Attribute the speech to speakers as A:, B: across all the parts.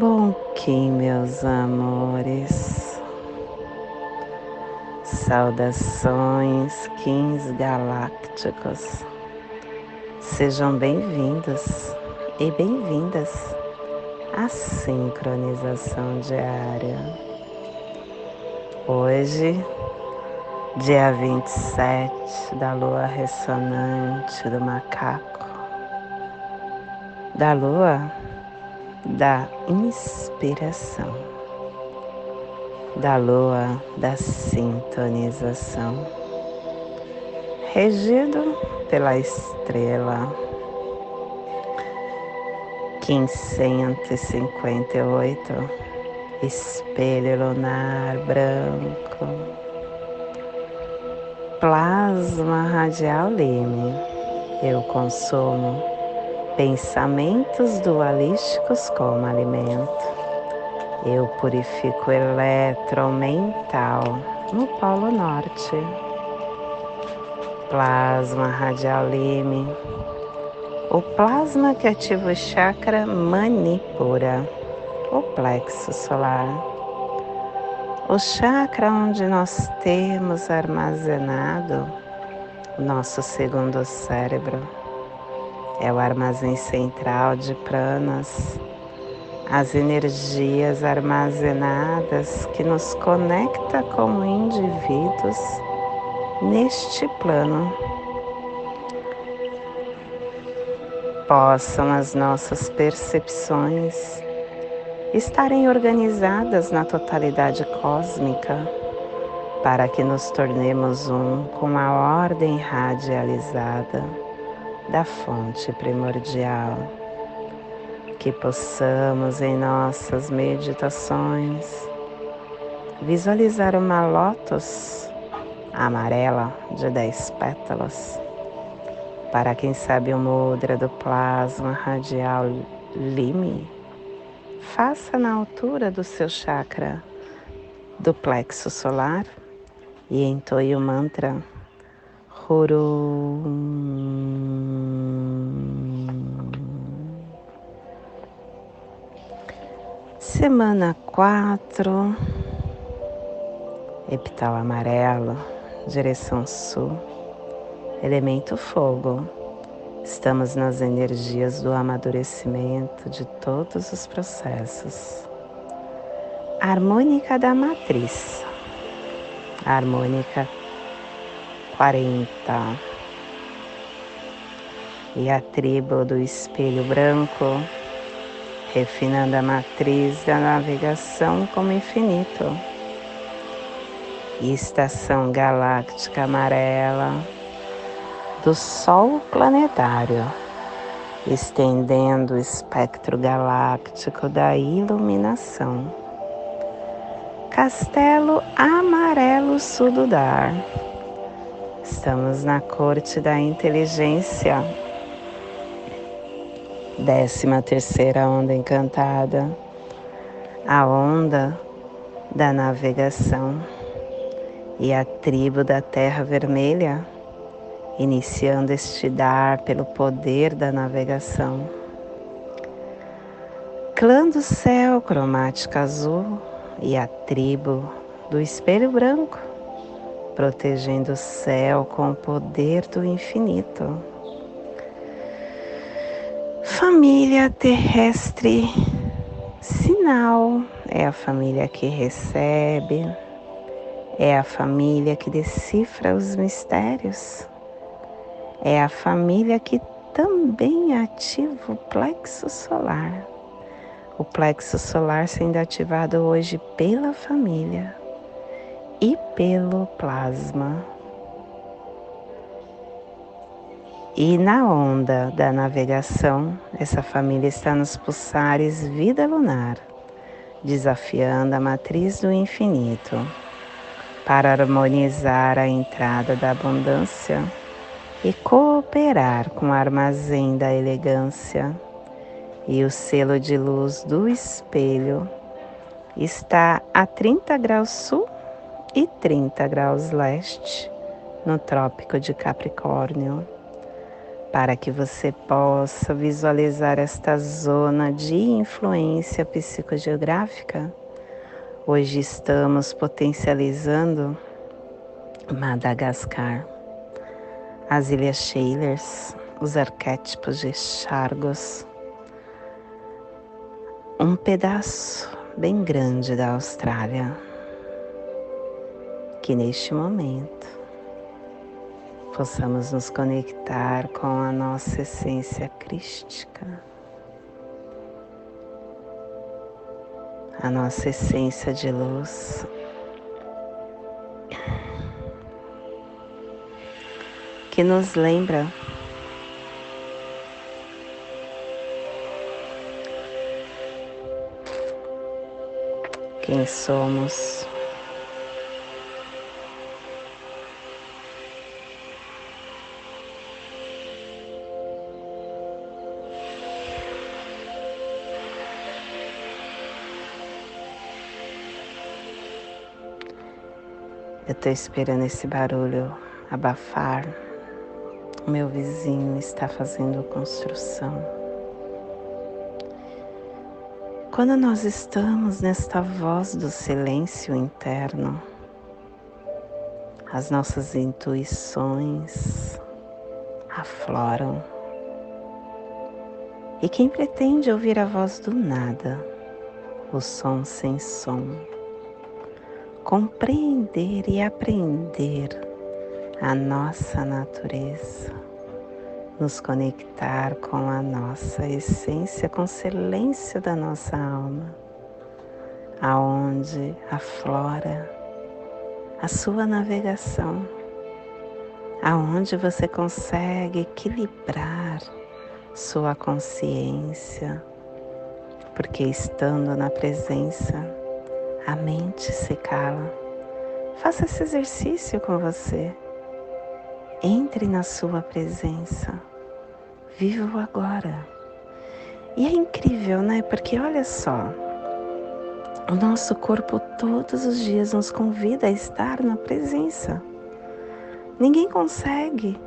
A: Bom Kim, meus amores. Saudações, Kins galácticos. Sejam bem-vindos e bem-vindas à sincronização diária. Hoje, dia 27 da lua ressonante do macaco, da lua da inspiração, da lua da sintonização, regido pela estrela 1558, espelho lunar branco Plasma radial Lime. Eu consumo pensamentos dualísticos como alimento. Eu purifico eletromental no Polo Norte. Plasma radial Lime. O plasma que ativa o chakra Manipura, o plexo solar o chakra onde nós temos armazenado o nosso segundo cérebro. É o armazém central de pranas, as energias armazenadas que nos conecta como indivíduos neste plano. Possam as nossas percepções estarem organizadas na totalidade cósmica para que nos tornemos um com a ordem radializada da fonte primordial. Que possamos em nossas meditações visualizar uma lótus amarela de dez pétalas. Para quem sabe o mudra do plasma radial Lime faça na altura do seu chakra do plexo solar e entoie o mantra Huru. Semana 4, epital amarelo, direção sul, elemento fogo Estamos nas energias do amadurecimento de todos os processos. Harmônica da matriz. Harmônica 40. E a tribo do espelho branco, refinando a matriz da navegação como infinito. Estação galáctica amarela do Sol planetário, estendendo o espectro galáctico da iluminação. Castelo Amarelo Sududar. Estamos na corte da inteligência. Décima terceira onda encantada, a onda da navegação e a tribo da Terra Vermelha iniciando este dar pelo poder da navegação. Clã do céu cromática azul e a tribo do espelho branco, protegendo o céu com o poder do infinito. Família terrestre, sinal é a família que recebe, é a família que decifra os mistérios é a família que também ativa o plexo solar. O plexo solar sendo ativado hoje pela família e pelo plasma. E na onda da navegação, essa família está nos pulsares vida lunar, desafiando a matriz do infinito para harmonizar a entrada da abundância e cooperar com o armazém da elegância. E o selo de luz do espelho está a 30 graus sul e 30 graus leste, no Trópico de Capricórnio. para que você possa visualizar esta zona de influência psicogeográfica. Hoje estamos potencializando Madagascar, as Ilhas Shalers, os arquétipos de Chargos, um pedaço bem grande da Austrália, que neste momento possamos nos conectar com a nossa essência crística, a nossa essência de luz. Que nos lembra quem somos. Eu estou esperando esse barulho abafar. O meu vizinho está fazendo construção. Quando nós estamos nesta voz do silêncio interno, as nossas intuições afloram. E quem pretende ouvir a voz do nada, o som sem som, compreender e aprender a nossa natureza, nos conectar com a nossa essência, com silêncio da nossa alma, aonde aflora a sua navegação, aonde você consegue equilibrar sua consciência, porque estando na presença a mente se cala. Faça esse exercício com você. Entre na sua presença. Viva o agora. E é incrível, né? Porque olha só, o nosso corpo todos os dias nos convida a estar na presença. Ninguém consegue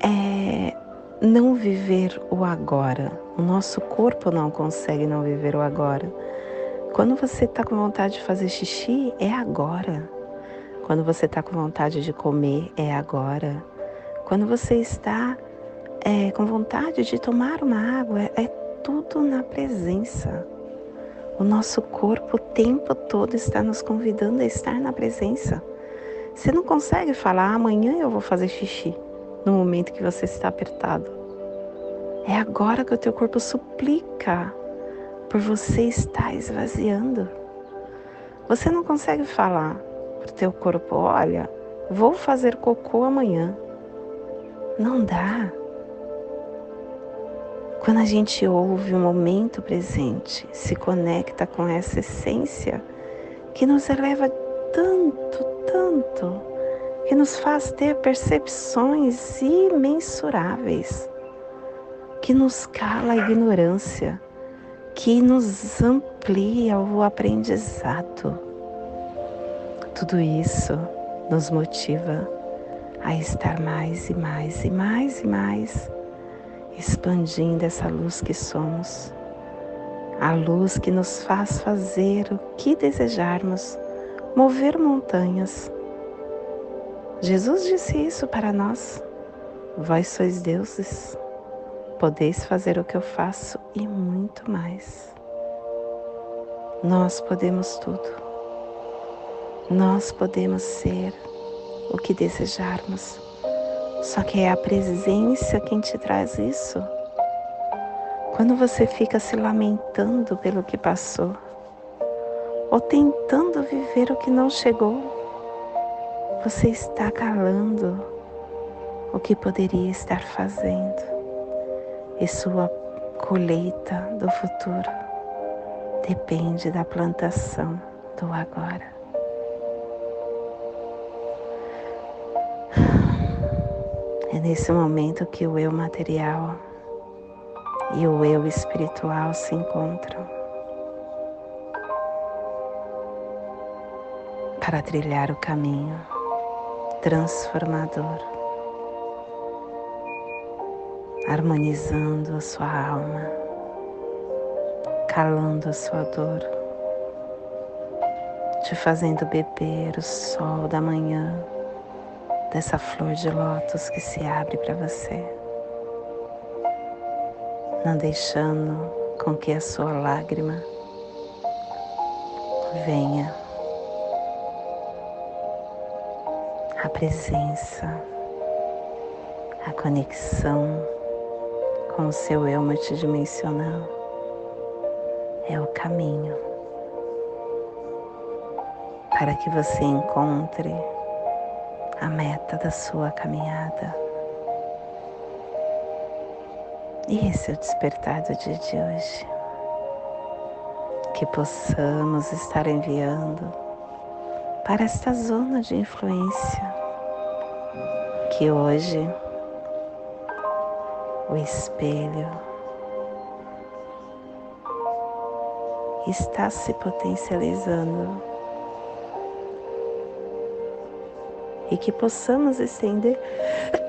A: é, não viver o agora. O nosso corpo não consegue não viver o agora. Quando você está com vontade de fazer xixi, é agora. Quando você está com vontade de comer, é agora. Quando você está é, com vontade de tomar uma água, é tudo na presença. O nosso corpo o tempo todo está nos convidando a estar na presença. Você não consegue falar amanhã eu vou fazer xixi no momento que você está apertado. É agora que o teu corpo suplica por você estar esvaziando. Você não consegue falar para o teu corpo, olha, vou fazer cocô amanhã. Não dá. Quando a gente ouve o momento presente, se conecta com essa essência que nos eleva tanto, tanto, que nos faz ter percepções imensuráveis, que nos cala a ignorância, que nos amplia o aprendizado. Tudo isso nos motiva a estar mais e mais e mais e mais expandindo essa luz que somos, a luz que nos faz fazer o que desejarmos, mover montanhas. Jesus disse isso para nós: Vós sois deuses. Podeis fazer o que eu faço e muito mais. Nós podemos tudo. Nós podemos ser o que desejarmos. Só que é a presença quem te traz isso. Quando você fica se lamentando pelo que passou, ou tentando viver o que não chegou, você está calando o que poderia estar fazendo e sua colheita do futuro depende da plantação do agora. É nesse momento que o eu material e o eu espiritual se encontram para trilhar o caminho transformador harmonizando a sua alma, calando a sua dor, te fazendo beber o sol da manhã dessa flor de lótus que se abre para você, não deixando com que a sua lágrima venha. A presença, a conexão com o seu eu multidimensional é o caminho para que você encontre a meta da sua caminhada. E esse é o despertar do dia de hoje. Que possamos estar enviando para esta zona de influência que hoje espelho. Está se potencializando. E que possamos estender,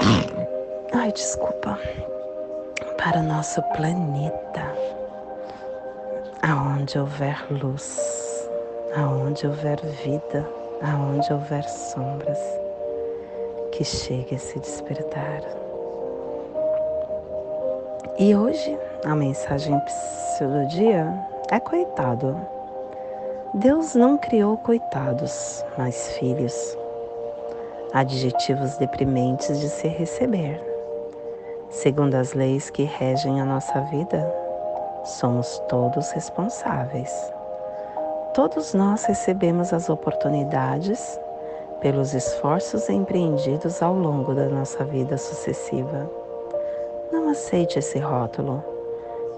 A: ai, desculpa, para o nosso planeta, aonde houver luz, aonde houver vida, aonde houver sombras, que chegue a se despertar. E hoje a mensagem do dia é coitado. Deus não criou coitados, mas filhos adjetivos deprimentes de se receber. Segundo as leis que regem a nossa vida, somos todos responsáveis. Todos nós recebemos as oportunidades pelos esforços empreendidos ao longo da nossa vida sucessiva. Não aceite esse rótulo.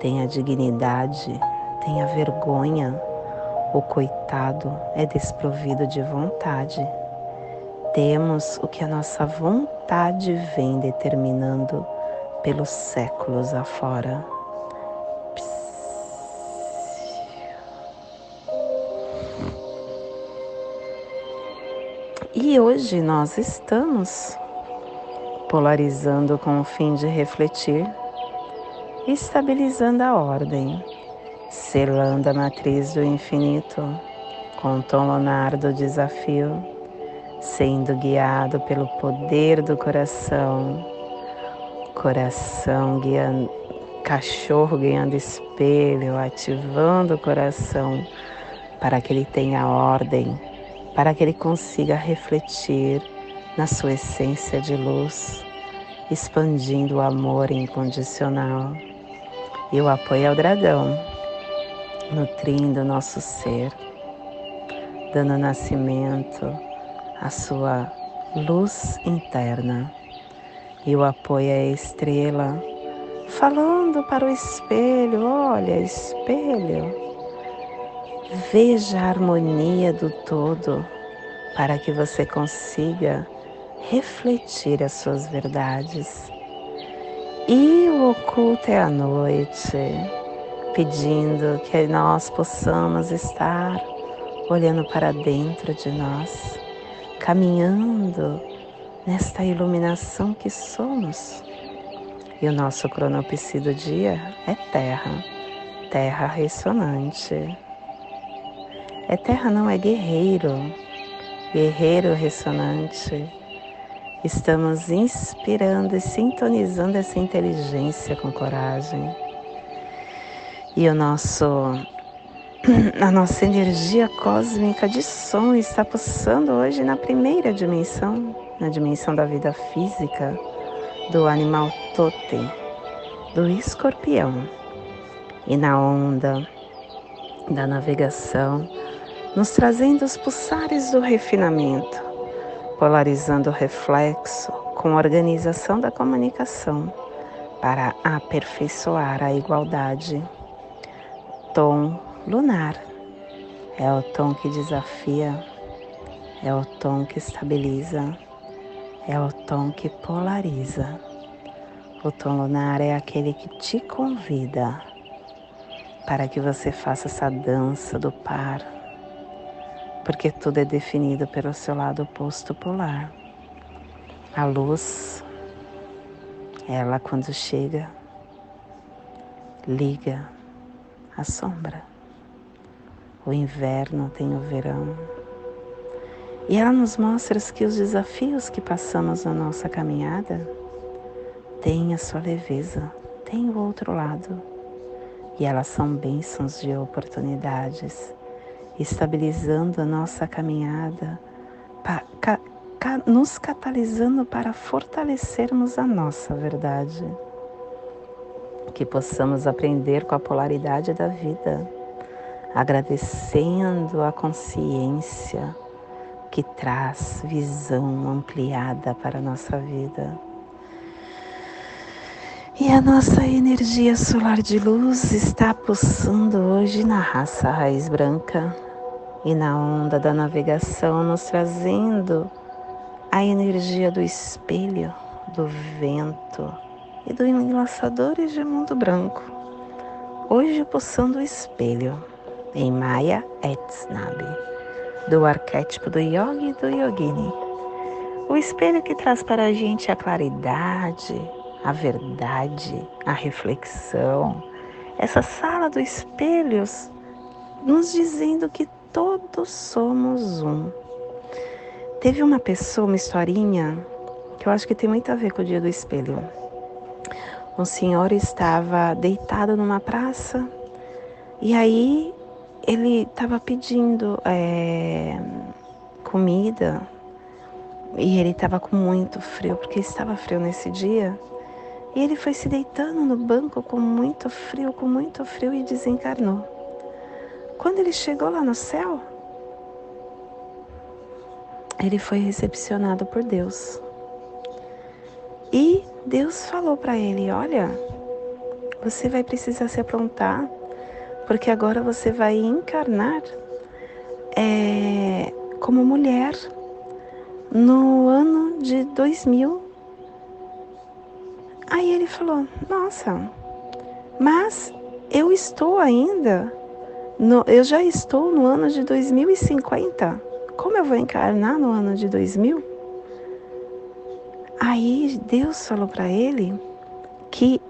A: Tenha dignidade, tenha vergonha. O coitado é desprovido de vontade temos o que a nossa vontade vem determinando pelos séculos afora. E hoje nós estamos polarizando com o fim de refletir, estabilizando a ordem, selando a matriz do infinito com o tom lunar do desafio sendo guiado pelo poder do coração, coração guiando, cachorro ganhando espelho, ativando o coração para que ele tenha ordem, para que ele consiga refletir na sua essência de luz, expandindo o amor incondicional. E o apoio ao dragão, nutrindo nosso ser, dando nascimento a sua luz interna e o apoia a estrela, falando para o espelho: olha, espelho, veja a harmonia do todo para que você consiga refletir as suas verdades. E o oculto é a noite, pedindo que nós possamos estar olhando para dentro de nós caminhando nesta iluminação que somos. E o nosso cronopsi do dia é terra, terra ressonante. É terra, não é guerreiro, guerreiro ressonante. Estamos inspirando e sintonizando essa inteligência com coragem. E o nosso a nossa energia cósmica de som está pulsando hoje na primeira dimensão, na dimensão da vida física, do animal totem, do escorpião, e na onda da navegação, nos trazendo os pulsares do refinamento, polarizando o reflexo com organização da comunicação para aperfeiçoar a igualdade. Tom lunar. É o tom que desafia, é o tom que estabiliza, é o tom que polariza. O tom lunar é aquele que te convida para que você faça essa dança do par, porque tudo é definido pelo seu lado oposto polar. A luz Ela, quando chega, liga a sombra. O inverno tem o verão. E ela nos mostra que os desafios que passamos na nossa caminhada têm a sua leveza, têm o outro lado. E elas são bênçãos de oportunidades, estabilizando a nossa caminhada, nos catalisando para fortalecermos a nossa verdade. Que possamos aprender com a polaridade da vida, agradecendo a consciência que traz visão ampliada para a nossa vida. E a nossa energia solar de luz está pulsando hoje na raça raiz branca e na onda da navegação, nos trazendo a energia do espelho, do vento e do enlaçador de mundo branco. Hoje pulsando o espelho, em Maya Etsnabi, do arquétipo do Yogi e do Yogini. O espelho que traz para a gente a claridade, a verdade, a reflexão. Essa sala dos espelhos nos dizendo que todos somos um. Teve uma pessoa, uma historinha, que eu acho que tem muito a ver com o dia do espelho. Um senhor estava deitado numa praça e aí ele estava pedindo é, comida e ele estava com muito frio, porque estava frio nesse dia. E ele foi se deitando no banco com muito frio, com muito frio e desencarnou. Quando ele chegou lá no céu, ele foi recepcionado por Deus. E Deus falou para ele: Olha, você vai precisar se aprontar, porque agora você vai encarnar é, como mulher no ano de 2000. Aí ele falou: Nossa, mas eu estou ainda, no, eu já estou no ano de 2050 como eu vou encarnar no ano de 2000? Aí Deus falou para ele que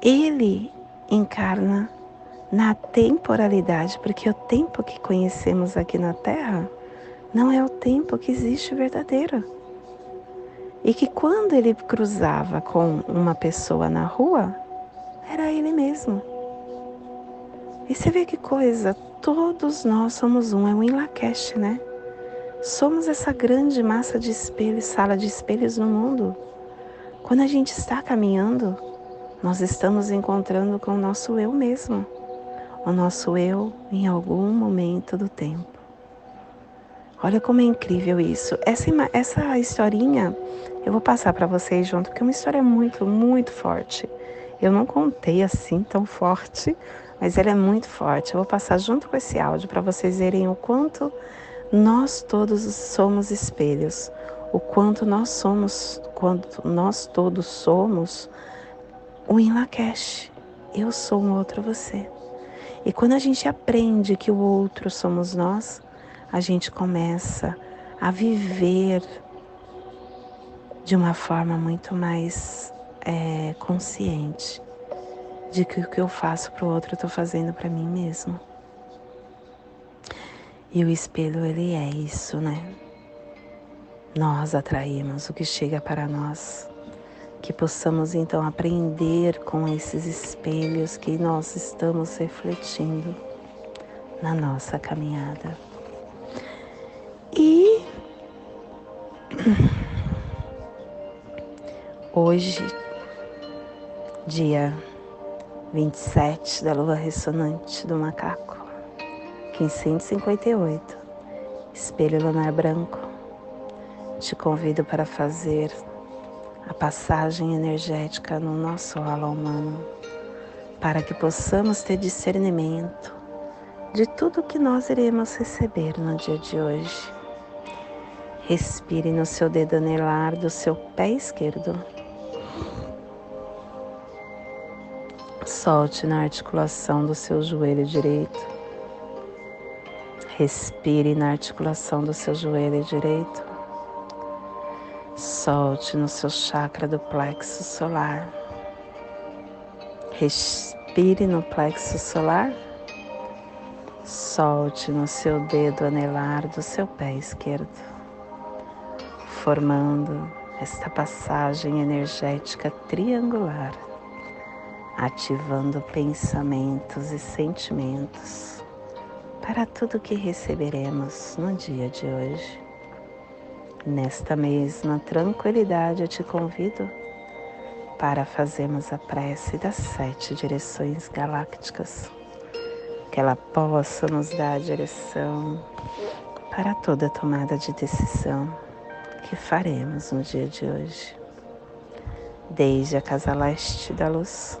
A: ele encarna na temporalidade, porque o tempo que conhecemos aqui na Terra não é o tempo que existe verdadeiro. E que quando ele cruzava com uma pessoa na rua, era ele mesmo. E você vê que coisa, todos nós somos um, é um Inlakesh, né? Somos essa grande massa de espelhos, sala de espelhos no mundo. Quando a gente está caminhando, nós estamos encontrando com o nosso eu mesmo, o nosso eu em algum momento do tempo. Olha como é incrível isso. Essa, essa historinha eu vou passar para vocês junto, porque é uma história muito, muito forte. Eu não contei assim tão forte, mas ela é muito forte. Eu vou passar junto com esse áudio para vocês verem o quanto nós todos somos espelhos. O quanto nós somos, quanto nós todos somos o Inlakesh. Eu sou um outro você. E quando a gente aprende que o outro somos nós, a gente começa a viver de uma forma muito mais é, consciente de que o que eu faço para o outro eu estou fazendo para mim mesmo. E o espelho, ele é isso, né? Nós atraímos o que chega para nós. Que possamos então aprender com esses espelhos que nós estamos refletindo na nossa caminhada. E hoje, dia 27 da lua ressonante do macaco, 1558, espelho lunar branco, te convido para fazer a passagem energética no nosso halo humano, para que possamos ter discernimento de tudo que nós iremos receber no dia de hoje. Respire no seu dedo anelar do seu pé esquerdo. Solte na articulação do seu joelho direito. Respire na articulação do seu joelho direito. Solte no seu chakra do plexo solar. Respire no plexo solar. Solte no seu dedo anelar do seu pé esquerdo, formando esta passagem energética triangular, ativando pensamentos e sentimentos para tudo que receberemos no dia de hoje. Nesta mesma tranquilidade eu te convido para fazermos a prece das sete direções galácticas, que ela possa nos dar a direção para toda tomada de decisão que faremos no dia de hoje. Desde a casa leste da luz,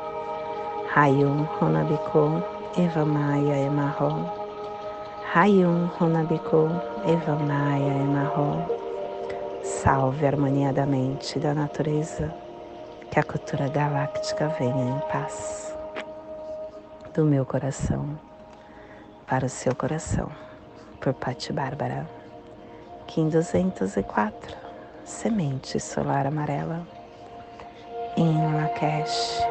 A: Hayum Honabiku Evamaya Emarro. Hayum Honabiku Evamaya Emarro. Salve a harmonia da mente e da natureza, que a cultura galáctica venha em paz. Do meu coração para o seu coração, por Patti Bárbara. Kim 204, Semente Solar Amarela. Em Lakesh,